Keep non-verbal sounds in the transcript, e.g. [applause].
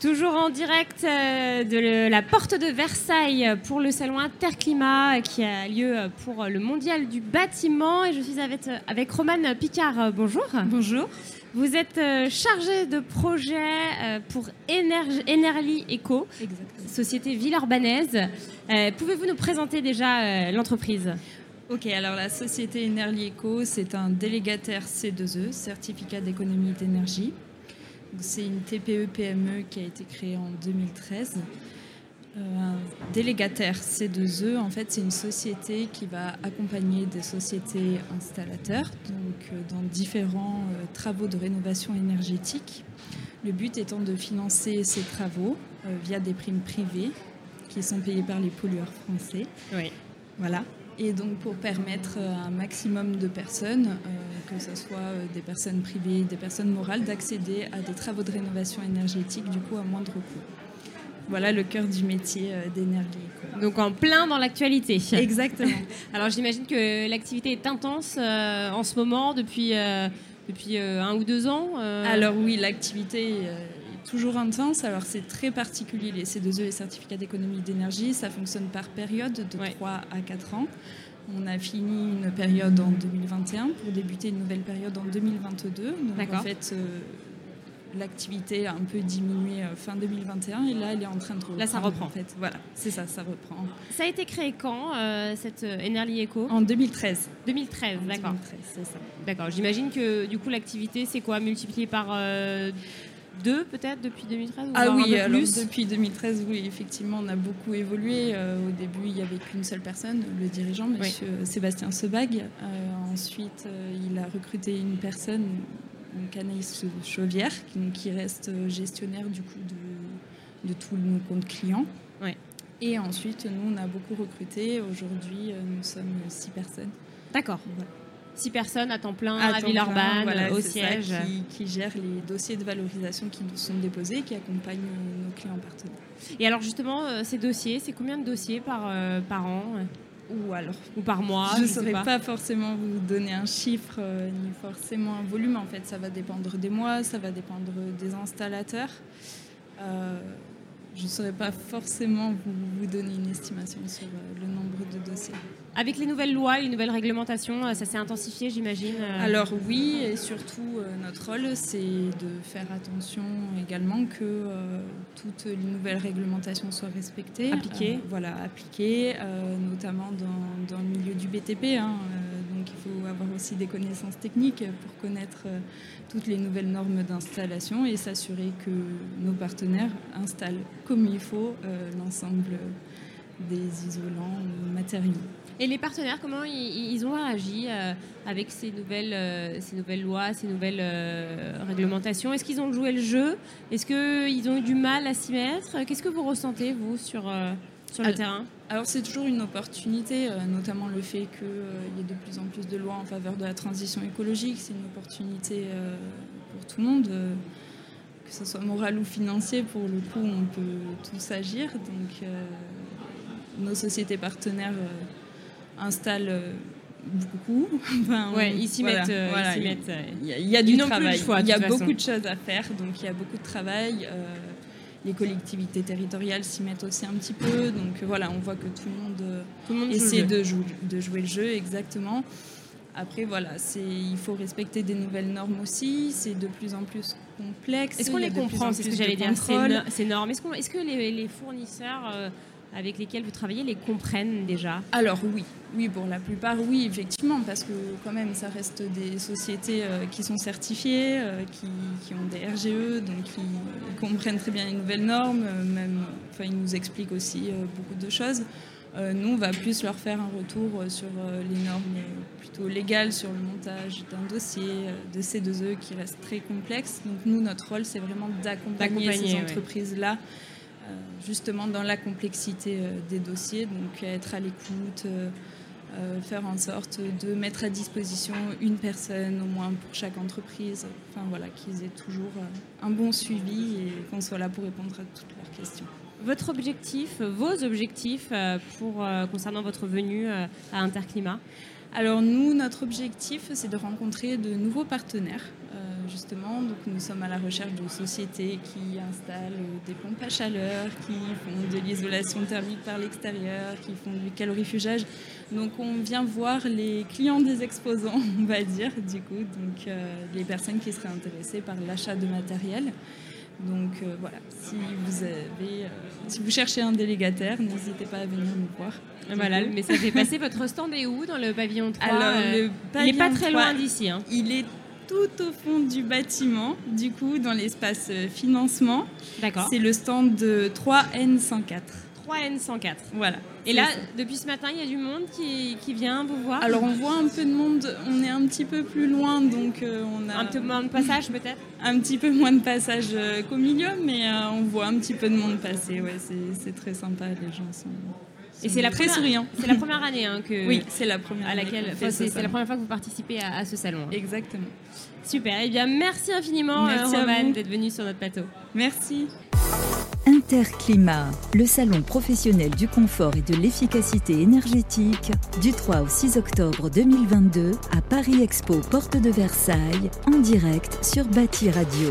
Toujours en direct euh, de la porte de Versailles pour le salon Interclimat qui a lieu pour le mondial du bâtiment. Et je suis avec, avec Romane Picard. Bonjour. Bonjour. Vous êtes euh, chargé de projet euh, pour Enerly Eco, société villeurbanaise. Pouvez-vous nous présenter déjà l'entreprise? Ok, alors la société Enerly Eco, c'est un délégataire C2E, certificat d'économie d'énergie. C'est une TPE-PME qui a été créée en 2013. Euh, délégataire C2E, en fait, c'est une société qui va accompagner des sociétés installateurs donc, euh, dans différents euh, travaux de rénovation énergétique. Le but étant de financer ces travaux via des primes privées qui sont payées par les pollueurs français. Oui. Voilà et donc pour permettre à un maximum de personnes, euh, que ce soit euh, des personnes privées, des personnes morales, d'accéder à des travaux de rénovation énergétique du coup à moindre coût. Voilà le cœur du métier euh, d'énergie. Donc en plein dans l'actualité. Exactement. [laughs] Alors j'imagine que l'activité est intense en ce moment depuis, depuis un ou deux ans. Alors oui, l'activité toujours intense. Alors c'est très particulier, les C2E, les certificats d'économie d'énergie, ça fonctionne par période de 3 à 4 ans. On a fini une période en 2021 pour débuter une nouvelle période en 2022. Donc en fait, euh, l'activité a un peu diminué euh, fin 2021 et là, elle est en train de reprendre. Là, ça reprend. En fait, voilà, c'est ça, ça reprend. Ça a été créé quand euh, cette Enerly Eco? En 2013. 2013, d'accord. 2013, c'est ça. D'accord. J'imagine que du coup, l'activité, c'est quoi? Multiplié par deux peut-être depuis 2013 Ah oui, alors depuis 2013, oui, effectivement, on a beaucoup évolué. Euh, au début, il n'y avait qu'une seule personne, le dirigeant, Monsieur Sébastien Sebag. Euh, ensuite, euh, il a recruté une personne, donc Anaïs Chauvière, qui, reste gestionnaire du coup de, de tous nos comptes clients. Et ensuite, nous, on a beaucoup recruté. Aujourd'hui, nous sommes six personnes. D'accord six personnes à temps plein à, Villeurbanne, au siège. qui, qui, gèrent les dossiers de valorisation qui nous sont déposés, qui accompagnent nos clients partenaires. Et alors justement, euh, ces dossiers, c'est combien de dossiers par, euh, par an ou alors ou par mois Je ne saurais pas. forcément vous donner un chiffre euh, ni forcément un volume. En fait, ça va dépendre des mois, ça va dépendre des installateurs. Je ne saurais pas forcément vous, vous, donner une estimation sur le nombre de dossiers. Avec les nouvelles lois, les nouvelles réglementations, euh, ça s'est intensifié, j'imagine euh Alors oui, et surtout, euh, notre rôle, c'est de faire attention également que toutes les nouvelles réglementations soient respectées. Appliquées Voilà, appliquées, notamment dans, le milieu du BTP. Hein, avoir aussi des connaissances techniques pour connaître toutes les nouvelles normes d'installation et s'assurer que nos partenaires installent comme il faut l'ensemble des isolants matériaux. Et les partenaires, comment ils, ont réagi euh, avec ces nouvelles, euh, ces nouvelles lois, ces nouvelles euh, réglementations? Est-ce qu'ils ont joué le jeu? Est-ce qu'ils ont eu du mal à s'y mettre? Qu'est-ce que vous ressentez, vous, sur, sur le terrain Alors, c'est toujours une opportunité, notamment le fait qu'il y ait de plus en plus de lois en faveur de la transition écologique. C'est une opportunité pour tout le monde que ce soit moral ou financier, pour le coup, on peut tous agir. Donc, nos sociétés partenaires installe euh, beaucoup. [laughs] enfin, ouais, ils s'y mettent. Euh, il y, a du travail. il y a beaucoup de choses à faire, donc il y a beaucoup de travail. Euh, les collectivités territoriales s'y mettent aussi un petit peu. Donc voilà, on voit que tout le monde, tout le monde essaie de, de, jouer le jeu, exactement. Après, voilà, il faut respecter des nouvelles normes aussi. C'est de plus en plus complexe. Est-ce qu'on les comprend? C'est ce que j'allais dire. C'est énorme. Est-ce est que les, les fournisseurs avec lesquels vous travaillez les comprennent déjà Alors oui, oui pour la plupart oui effectivement parce que quand même ça reste des sociétés euh, qui sont certifiées, euh, qui, ont des RGE donc qui comprennent très bien les nouvelles normes, euh, même enfin ils nous expliquent aussi beaucoup de choses. nous on va plus leur faire un retour sur les normes plutôt légales sur le montage d'un dossier de C2E qui reste très complexe. Donc nous notre rôle c'est vraiment d'accompagner ces entreprises là. Justement dans la complexité euh, des dossiers, donc être à l'écoute, euh, faire en sorte de mettre à disposition une personne au moins pour chaque entreprise, enfin voilà, qu'ils aient toujours un bon suivi et qu'on soit là pour répondre à toutes leurs questions. votre objectif, vos objectifs pour, concernant votre venue à Interclimat? Alors nous, notre objectif, c'est de rencontrer de nouveaux partenaires, euh, justement. Donc nous sommes à la recherche de sociétés qui installent des pompes à chaleur, qui font de l'isolation thermique par l'extérieur, qui font du calorifugage. Donc on vient voir les clients des exposants, [laughs] on va dire, du coup, donc euh, les personnes qui seraient intéressées par l'achat de matériel. Donc euh, voilà, si vous, avez, euh, si vous cherchez un délégataire, n'hésitez pas à venir nous voir. Voilà, le message est passé. Votre stand est où dans le pavillon 3 Alors, euh, Il n'est pas très loin d'ici. Hein. Il est tout au fond du bâtiment, du coup, dans l'espace financement. D'accord. C'est le stand de 3N104. 3N104. Voilà. Et là, depuis ce matin, il y a du monde qui, qui, vient vous voir? Alors, on voit un peu de monde. On est un petit peu plus loin, donc euh, on a... Un peu moins de passage, peut-être? [laughs] Un petit peu moins de passage euh, qu'au milieu, mais euh, on voit un petit peu de monde passer. Ouais, c'est très sympa, les gens sont... Et c'est la très souriant. C'est la première année hein, que. Oui, c'est la première. À laquelle. c'est la première fois que vous participez à, ce salon. Hein. Exactement. Super. Eh bien, merci infiniment, Romane, d'être venue sur notre plateau. Merci. Interclimat, le salon professionnel du confort et de l'efficacité énergétique, du 3 au 6 octobre 2022 à Paris Expo, porte de Versailles, en direct sur Bâti Radio.